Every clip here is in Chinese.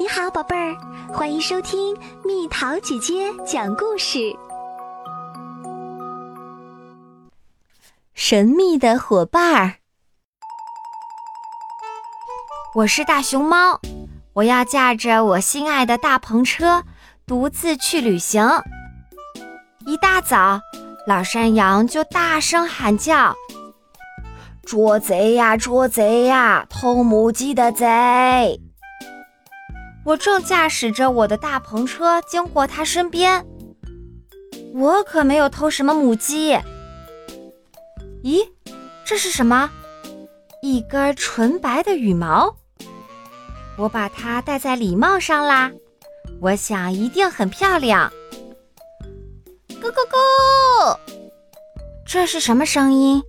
你好，宝贝儿，欢迎收听蜜桃姐姐讲故事。神秘的伙伴儿，我是大熊猫，我要驾着我心爱的大篷车，独自去旅行。一大早，老山羊就大声喊叫：“捉贼呀，捉贼呀，偷母鸡的贼！”我正驾驶着我的大篷车经过他身边，我可没有偷什么母鸡。咦，这是什么？一根纯白的羽毛。我把它戴在礼帽上啦，我想一定很漂亮。咕咕咕！这是什么声音？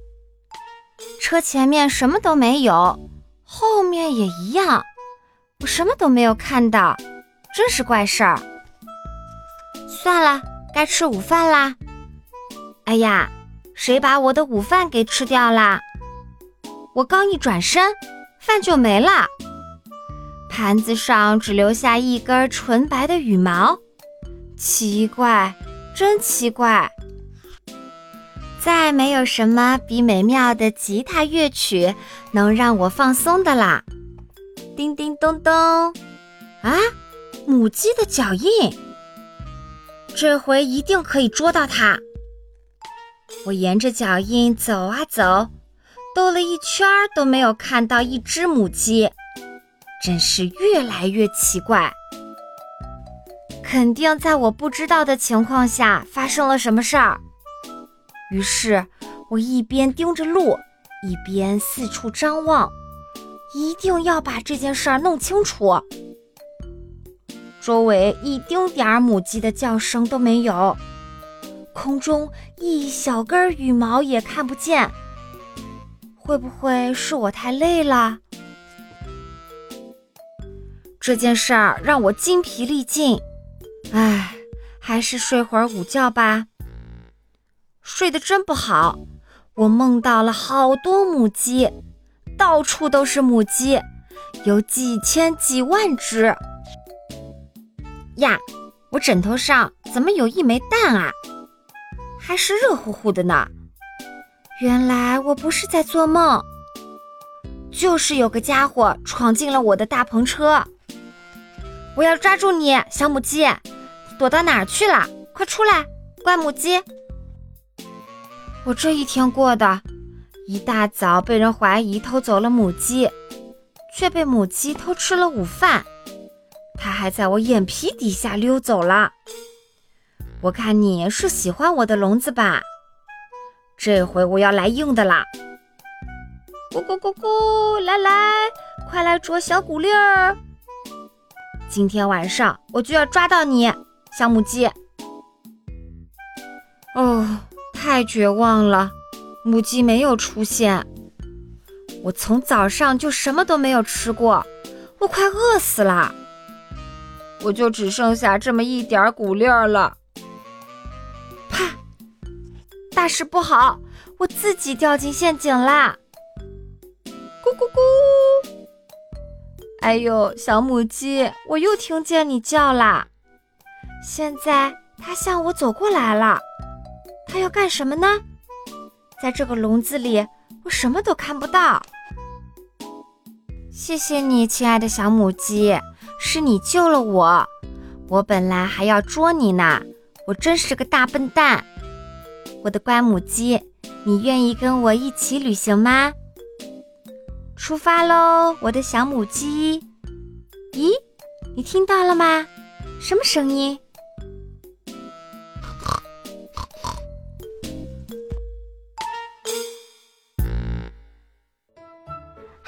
车前面什么都没有，后面也一样。我什么都没有看到，真是怪事儿。算了，该吃午饭啦。哎呀，谁把我的午饭给吃掉啦？我刚一转身，饭就没了，盘子上只留下一根纯白的羽毛。奇怪，真奇怪。再没有什么比美妙的吉他乐曲能让我放松的啦。叮叮咚咚，啊，母鸡的脚印，这回一定可以捉到它。我沿着脚印走啊走，兜了一圈都没有看到一只母鸡，真是越来越奇怪。肯定在我不知道的情况下发生了什么事儿。于是我一边盯着路，一边四处张望。一定要把这件事儿弄清楚。周围一丁点儿母鸡的叫声都没有，空中一小根羽毛也看不见。会不会是我太累了？这件事儿让我精疲力尽。唉，还是睡会儿午觉吧。睡得真不好，我梦到了好多母鸡。到处都是母鸡，有几千几万只。呀，我枕头上怎么有一枚蛋啊？还是热乎乎的呢。原来我不是在做梦，就是有个家伙闯进了我的大篷车。我要抓住你，小母鸡，躲到哪儿去了？快出来，乖母鸡。我这一天过的。一大早被人怀疑偷走了母鸡，却被母鸡偷吃了午饭。它还在我眼皮底下溜走了。我看你是喜欢我的笼子吧？这回我要来硬的啦！咕咕咕咕，来来，快来啄小鼓粒儿！今天晚上我就要抓到你，小母鸡。哦，太绝望了。母鸡没有出现，我从早上就什么都没有吃过，我快饿死了。我就只剩下这么一点谷粒儿了。啪！大事不好，我自己掉进陷阱啦！咕咕咕！哎呦，小母鸡，我又听见你叫啦！现在它向我走过来了，它要干什么呢？在这个笼子里，我什么都看不到。谢谢你，亲爱的小母鸡，是你救了我。我本来还要捉你呢，我真是个大笨蛋。我的乖母鸡，你愿意跟我一起旅行吗？出发喽，我的小母鸡。咦，你听到了吗？什么声音？